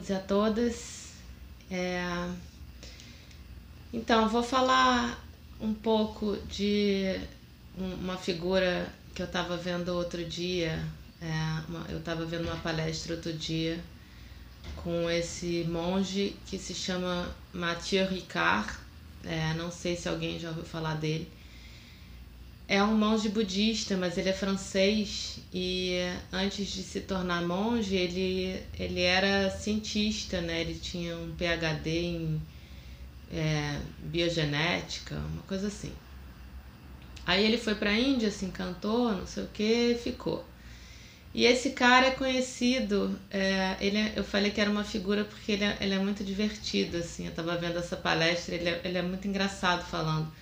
todos e a todas. É, Então, vou falar um pouco de um- uma figura que eu estava vendo outro dia. é, uma- Eu estava vendo uma palestra outro dia com esse monge que se chama Mathieu Ricard. É, não sei se alguém já ouviu falar dele. É um monge budista, mas ele é francês e antes de se tornar monge, ele, ele era cientista, né? Ele tinha um PhD em é, biogenética, uma coisa assim. Aí ele foi para a Índia, se encantou, não sei o que, ficou. E esse cara é conhecido, é, ele é- eu falei que era uma figura porque ele é, ele é muito divertido, assim, eu tava vendo essa palestra, ele é, ele é muito engraçado falando.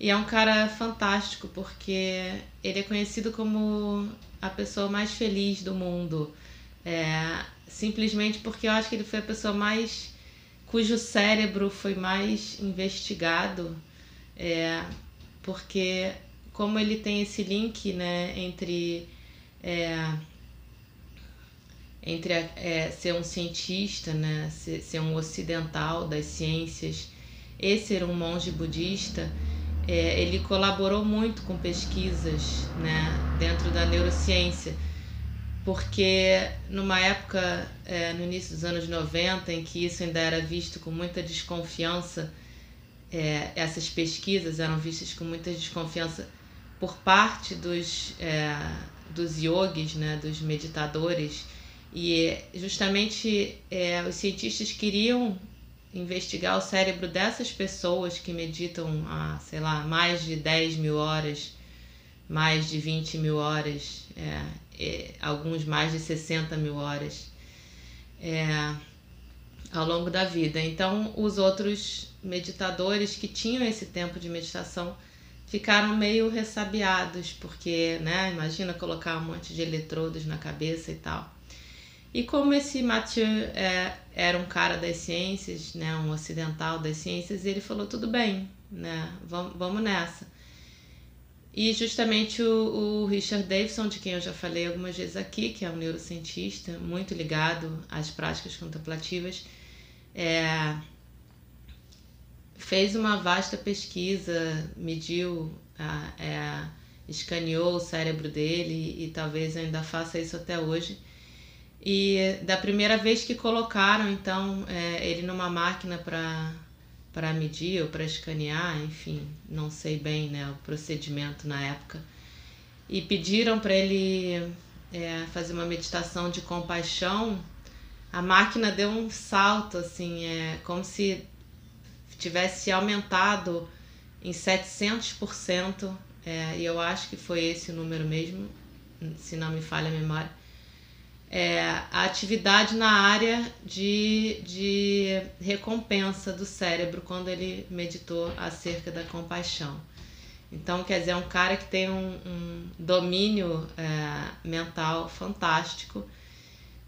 E é um cara fantástico, porque ele é conhecido como a pessoa mais feliz do mundo. É, simplesmente porque eu acho que ele foi a pessoa mais. cujo cérebro foi mais investigado. É, porque, como ele tem esse link né, entre. é, entre é, ser um cientista, né, ser, ser um ocidental das ciências e ser um monge budista, é, ele colaborou muito com pesquisas né, dentro da neurociência, porque numa época, é, no início dos anos 90, em que isso ainda era visto com muita desconfiança, é, essas pesquisas eram vistas com muita desconfiança por parte dos, é, dos yogis, né, dos meditadores, e justamente é, os cientistas queriam investigar o cérebro dessas pessoas que meditam há, sei lá, mais de 10 mil horas, mais de 20 mil horas, é, é, alguns mais de 60 mil horas é, ao longo da vida. Então, os outros meditadores que tinham esse tempo de meditação ficaram meio ressabiados, porque, né, imagina colocar um monte de eletrodos na cabeça e tal. E como esse Mathieu é, era um cara das ciências, né, um ocidental das ciências, ele falou tudo bem, né, vamos, vamos nessa. E justamente o, o Richard Davidson, de quem eu já falei algumas vezes aqui, que é um neurocientista muito ligado às práticas contemplativas, é, fez uma vasta pesquisa, mediu, é, escaneou o cérebro dele e talvez ainda faça isso até hoje. E da primeira vez que colocaram, então, é, ele numa máquina para medir ou para escanear, enfim, não sei bem né, o procedimento na época, e pediram para ele é, fazer uma meditação de compaixão, a máquina deu um salto, assim, é como se tivesse aumentado em 700%, é, e eu acho que foi esse o número mesmo, se não me falha a memória é, a atividade na área de, de recompensa do cérebro quando ele meditou acerca da compaixão. Então, quer dizer, é um cara que tem um, um domínio é, mental fantástico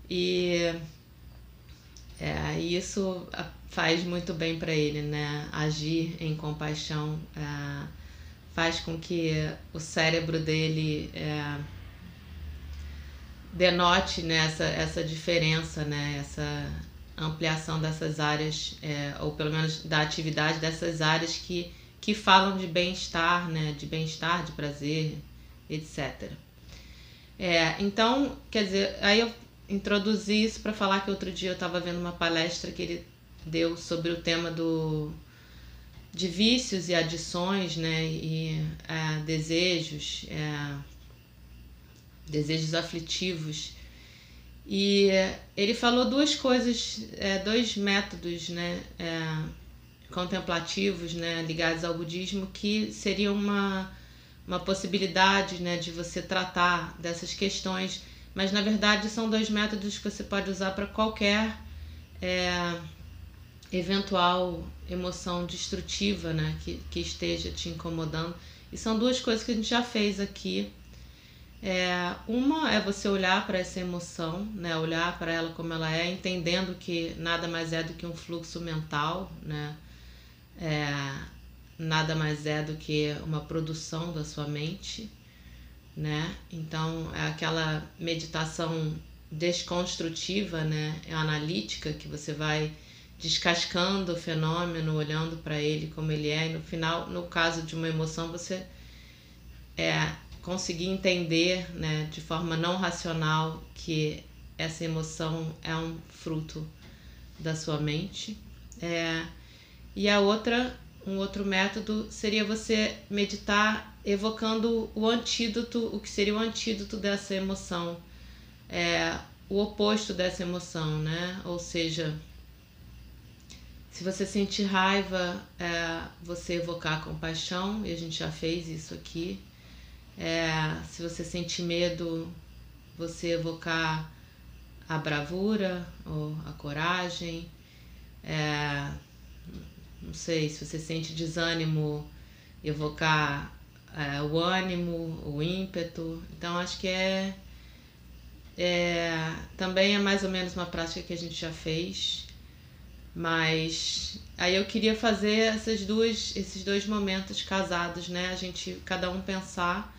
e é, isso faz muito bem para ele, né? Agir em compaixão é, faz com que o cérebro dele é, denote né, essa, essa diferença, né, essa ampliação dessas áreas, é, ou pelo menos da atividade dessas áreas que, que falam de bem-estar, né, de bem-estar, de prazer, etc. É, então, quer dizer, aí eu introduzi isso para falar que outro dia eu estava vendo uma palestra que ele deu sobre o tema do de vícios e adições, né, e é, desejos, é, desejos aflitivos. E ele falou duas coisas, é, dois métodos né, é, contemplativos né, ligados ao budismo que seriam uma, uma possibilidade né, de você tratar dessas questões, mas na verdade são dois métodos que você pode usar para qualquer é, eventual emoção destrutiva né, que, que esteja te incomodando. E são duas coisas que a gente já fez aqui. É, uma é você olhar para essa emoção, né, olhar para ela como ela é, entendendo que nada mais é do que um fluxo mental, né, é, nada mais é do que uma produção da sua mente, né? Então é aquela meditação desconstrutiva, né, é analítica que você vai descascando o fenômeno, olhando para ele como ele é, e no final, no caso de uma emoção, você é, conseguir entender né, de forma não racional que essa emoção é um fruto da sua mente. É, e a outra, um outro método seria você meditar evocando o antídoto, o que seria o antídoto dessa emoção, é, o oposto dessa emoção, né? Ou seja, se você sentir raiva, é, você evocar compaixão, e a gente já fez isso aqui. É, se você sentir medo, você evocar a bravura ou a coragem. É, não sei, se você sente desânimo, evocar é, o ânimo, o ímpeto. Então acho que é, é também é mais ou menos uma prática que a gente já fez. Mas aí eu queria fazer essas duas, esses dois momentos casados, né? A gente, cada um pensar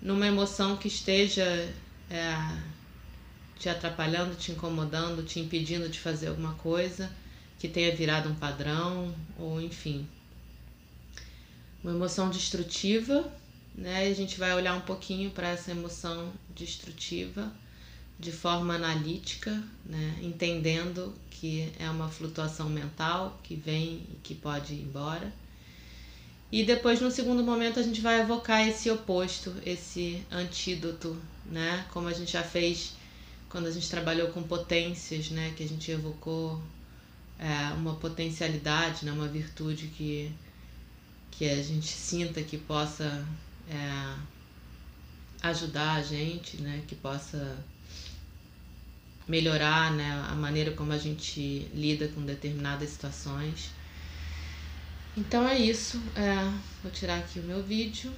numa emoção que esteja é, te atrapalhando, te incomodando, te impedindo de fazer alguma coisa, que tenha virado um padrão, ou enfim. Uma emoção destrutiva, né? A gente vai olhar um pouquinho para essa emoção destrutiva de forma analítica, né? entendendo que é uma flutuação mental que vem e que pode ir embora. E depois, no segundo momento, a gente vai evocar esse oposto, esse antídoto, né? Como a gente já fez quando a gente trabalhou com potências, né? Que a gente evocou é, uma potencialidade, né? uma virtude que, que a gente sinta que possa é, ajudar a gente, né? Que possa melhorar né, a maneira como a gente lida com determinadas situações. Então é isso. É, vou tirar aqui o meu vídeo.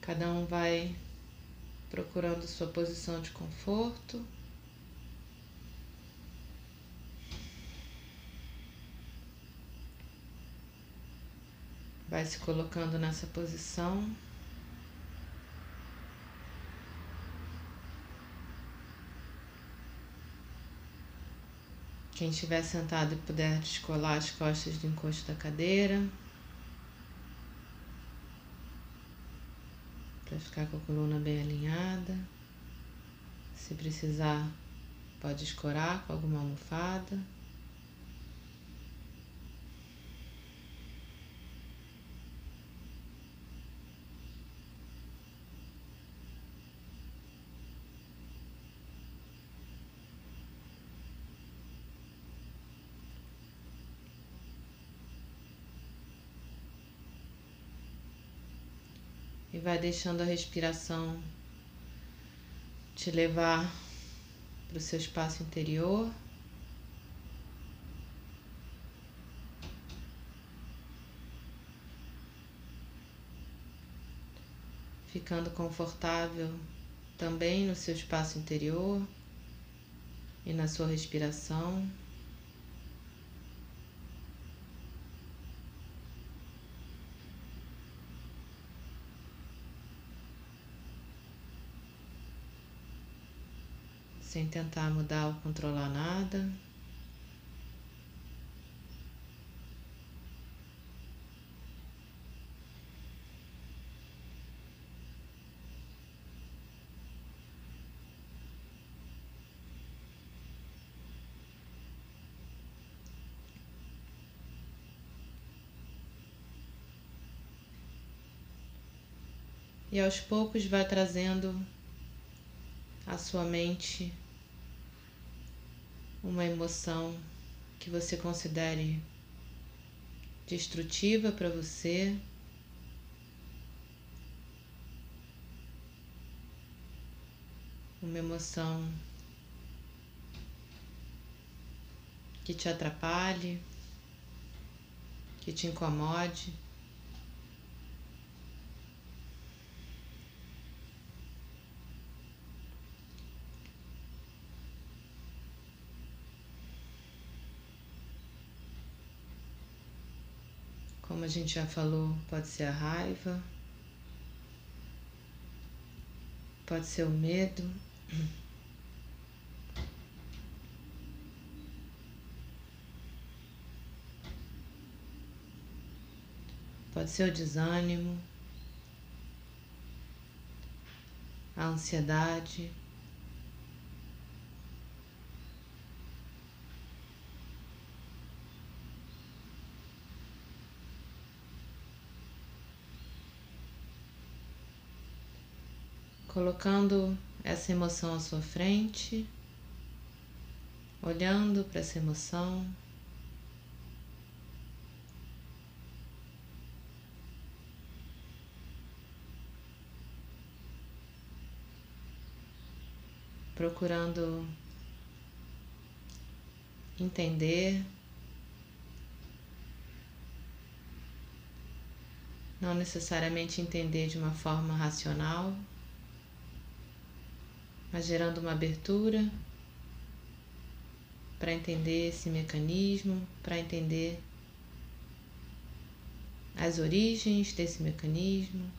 Cada um vai procurando sua posição de conforto. Vai se colocando nessa posição. Quem estiver sentado e puder descolar as costas do encosto da cadeira. Para ficar com a coluna bem alinhada. Se precisar, pode escorar com alguma almofada. Vai deixando a respiração te levar para o seu espaço interior. Ficando confortável também no seu espaço interior e na sua respiração. sem tentar mudar ou controlar nada. e aos poucos vai trazendo a sua mente uma emoção que você considere destrutiva para você. Uma emoção que te atrapalhe, que te incomode. Como a gente já falou, pode ser a raiva, pode ser o medo. Pode ser o desânimo, a ansiedade. Colocando essa emoção à sua frente, olhando para essa emoção. procurando entender, não necessariamente entender de uma forma racional, mas gerando uma abertura para entender esse mecanismo, para entender as origens desse mecanismo.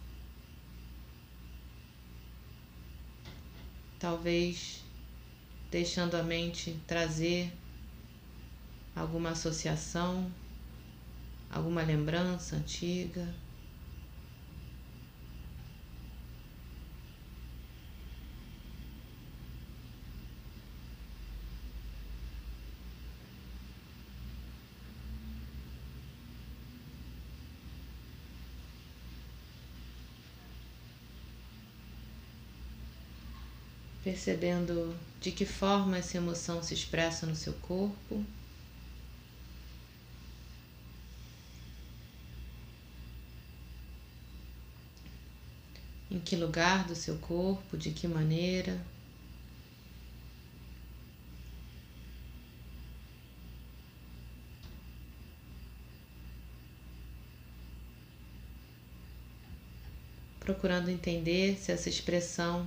talvez deixando a mente trazer alguma associação, alguma lembrança antiga. Percebendo de que forma essa emoção se expressa no seu corpo. Em que lugar do seu corpo, de que maneira. Procurando entender se essa expressão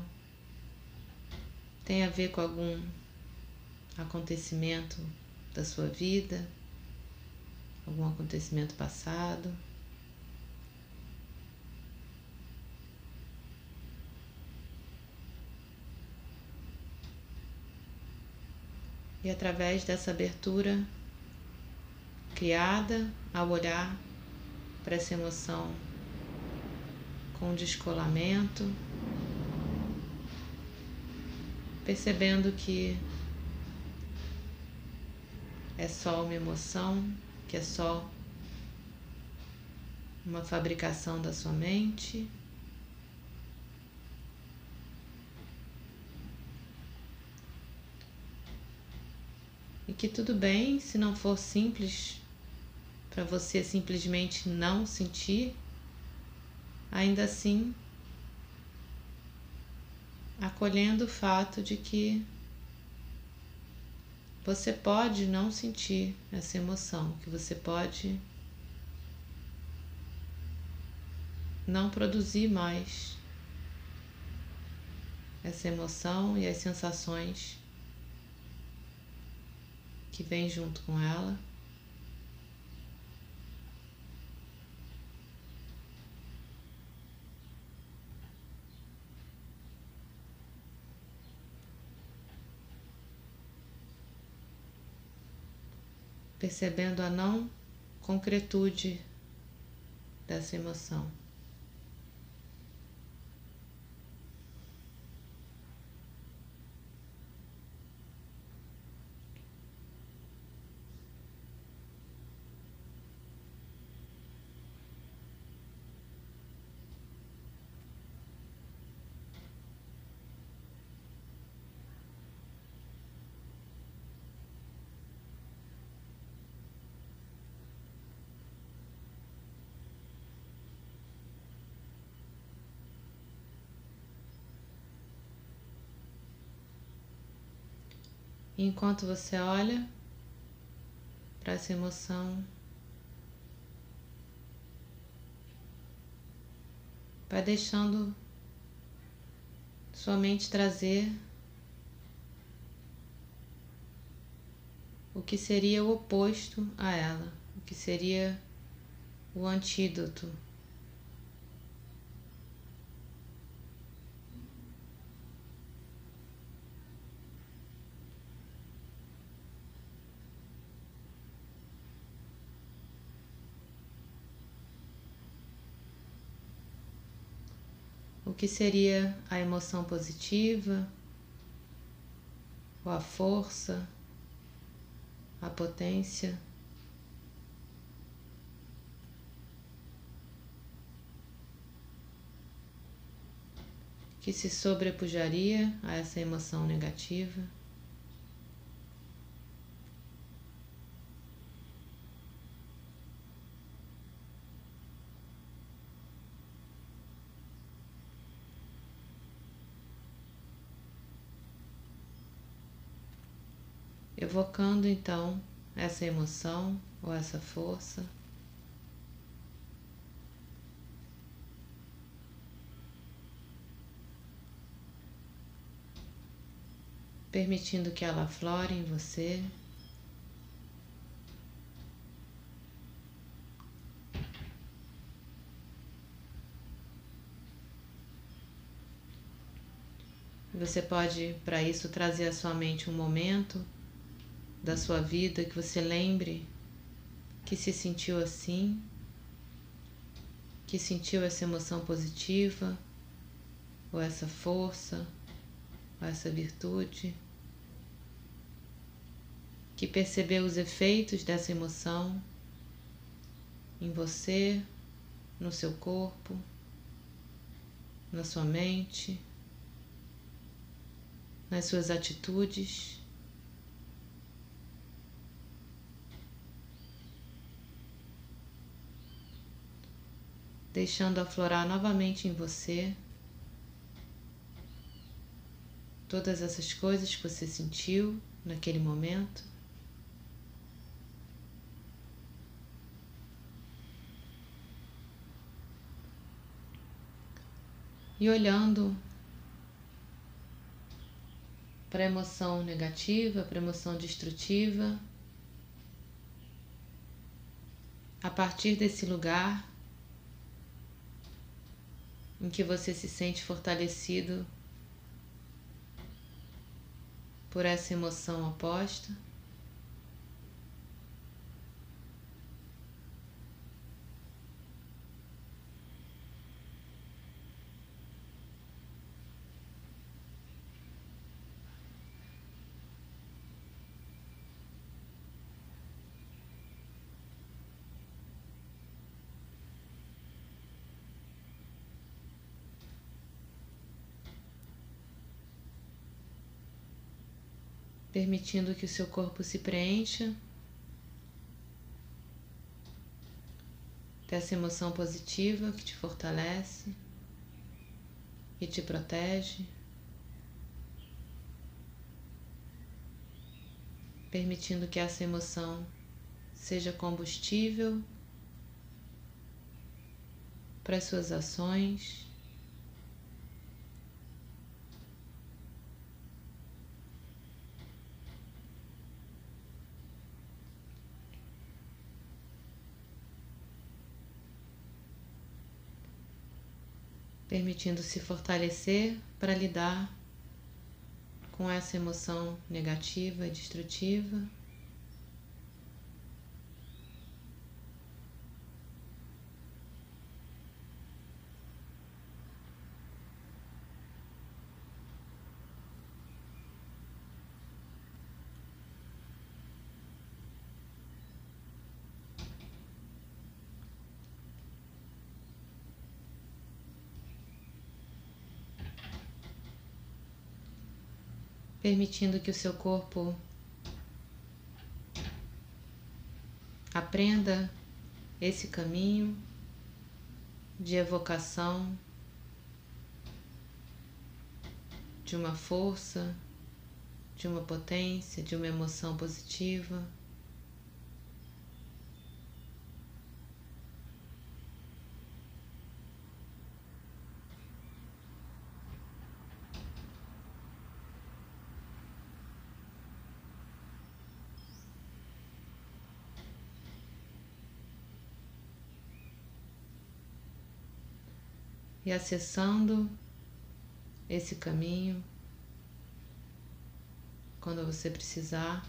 tem a ver com algum acontecimento da sua vida, algum acontecimento passado. E através dessa abertura criada ao olhar para essa emoção com descolamento, percebendo que é só uma emoção, que é só uma fabricação da sua mente. E que tudo bem se não for simples para você simplesmente não sentir, ainda assim acolhendo o fato de que você pode não sentir essa emoção, que você pode não produzir mais essa emoção e as sensações que vêm junto com ela. Percebendo a não concretude dessa emoção. Enquanto você olha para essa emoção, vai deixando sua mente trazer o que seria o oposto a ela, o que seria o antídoto o que seria a emoção positiva, ou a força, a potência. Que se sobrepujaria a essa emoção negativa. Evocando então essa emoção ou essa força. Permitindo que ela flore em você. Você pode, para isso, trazer à sua mente um momento da sua vida que você lembre que se sentiu assim, que sentiu essa emoção positiva, ou essa força, ou essa virtude, que percebeu os efeitos dessa emoção em você, no seu corpo, na sua mente, nas suas atitudes. Deixando aflorar novamente em você todas essas coisas que você sentiu naquele momento. E olhando para a emoção negativa, para a emoção destrutiva, a partir desse lugar, em que você se sente fortalecido por essa emoção oposta. Permitindo que o seu corpo se preencha dessa emoção positiva que te fortalece e te protege, permitindo que essa emoção seja combustível para as suas ações. Permitindo se fortalecer para lidar com essa emoção negativa e destrutiva. Permitindo que o seu corpo aprenda esse caminho de evocação de uma força, de uma potência, de uma emoção positiva. E acessando esse caminho quando você precisar.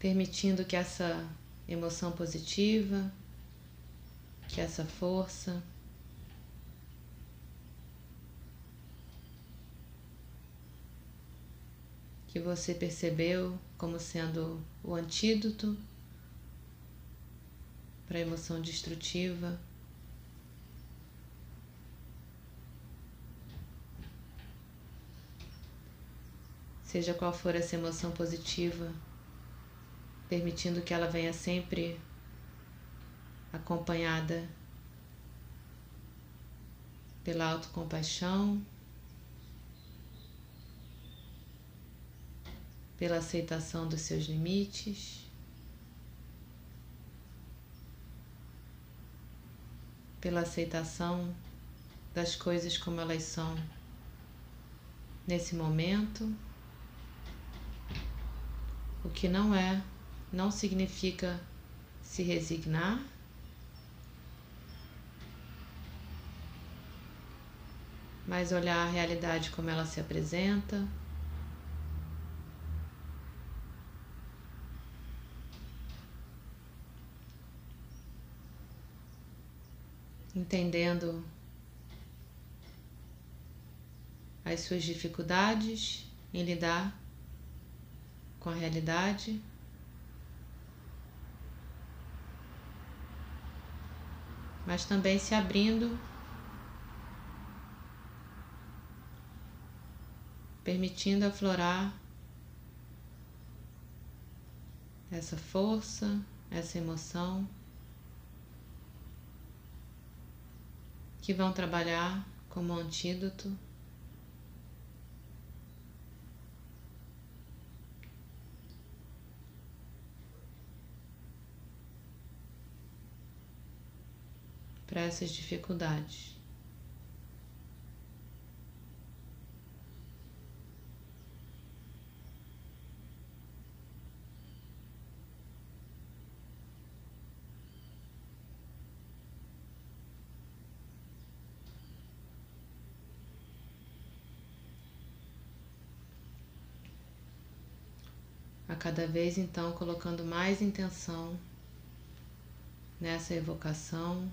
Permitindo que essa emoção positiva, que essa força que você percebeu como sendo o antídoto para a emoção destrutiva. Seja qual for essa emoção positiva, permitindo que ela venha sempre acompanhada pela autocompaixão, pela aceitação dos seus limites, pela aceitação das coisas como elas são nesse momento, o que não é não significa se resignar. Mas olhar a realidade como ela se apresenta. Entendendo as suas dificuldades em lidar com a realidade. Mas também se abrindo, permitindo aflorar essa força, essa emoção que vão trabalhar como antídoto. Para essas dificuldades. a cada vez então colocando mais intenção nessa evocação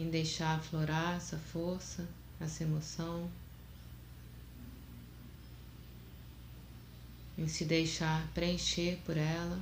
em deixar aflorar essa força, essa emoção, em se deixar preencher por ela.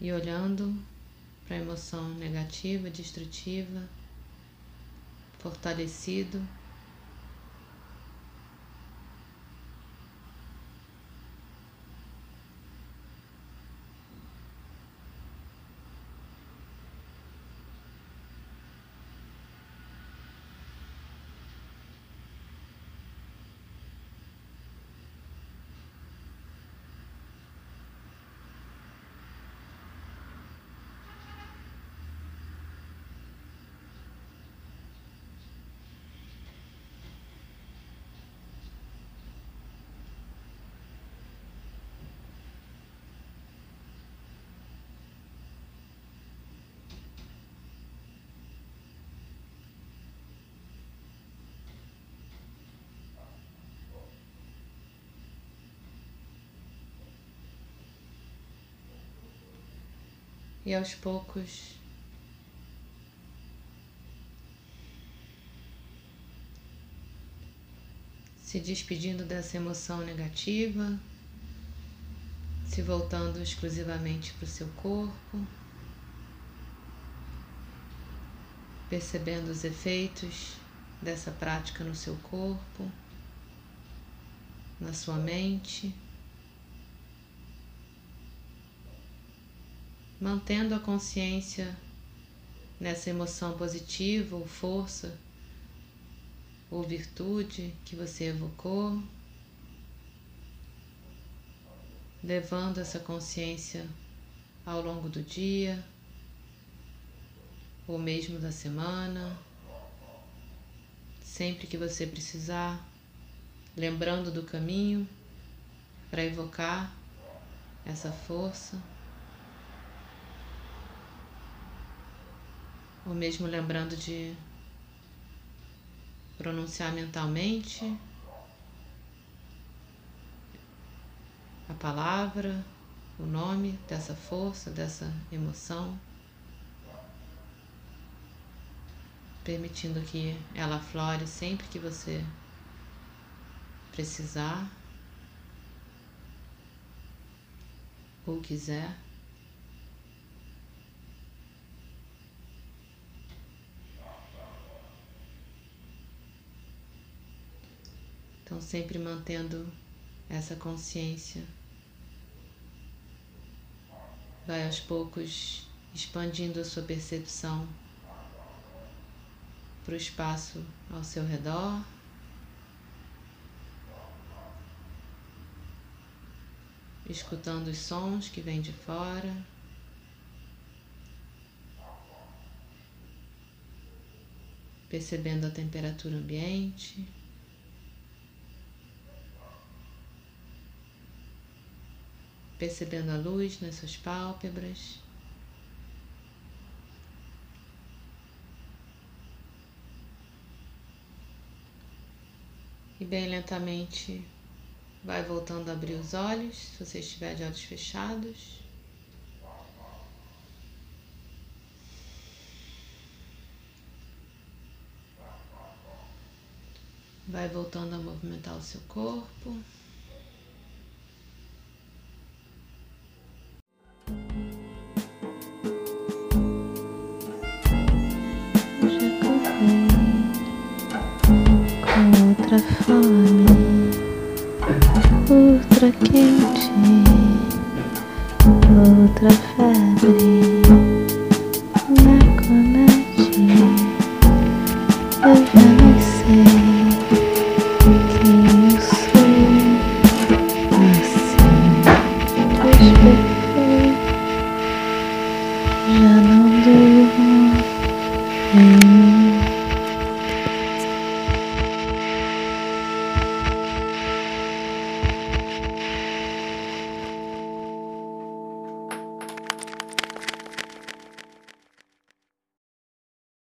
E olhando para a emoção negativa, destrutiva, fortalecido. E aos poucos. Se despedindo dessa emoção negativa, se voltando exclusivamente para o seu corpo, percebendo os efeitos dessa prática no seu corpo, na sua mente. Mantendo a consciência nessa emoção positiva ou força ou virtude que você evocou, levando essa consciência ao longo do dia ou mesmo da semana, sempre que você precisar, lembrando do caminho para evocar essa força. Ou mesmo lembrando de pronunciar mentalmente a palavra, o nome dessa força, dessa emoção, permitindo que ela flore sempre que você precisar ou quiser. Então, sempre mantendo essa consciência, vai aos poucos expandindo a sua percepção para o espaço ao seu redor. Escutando os sons que vêm de fora. Percebendo a temperatura ambiente. Percebendo a luz nas suas pálpebras. E bem lentamente vai voltando a abrir os olhos, se você estiver de olhos fechados. Vai voltando a movimentar o seu corpo.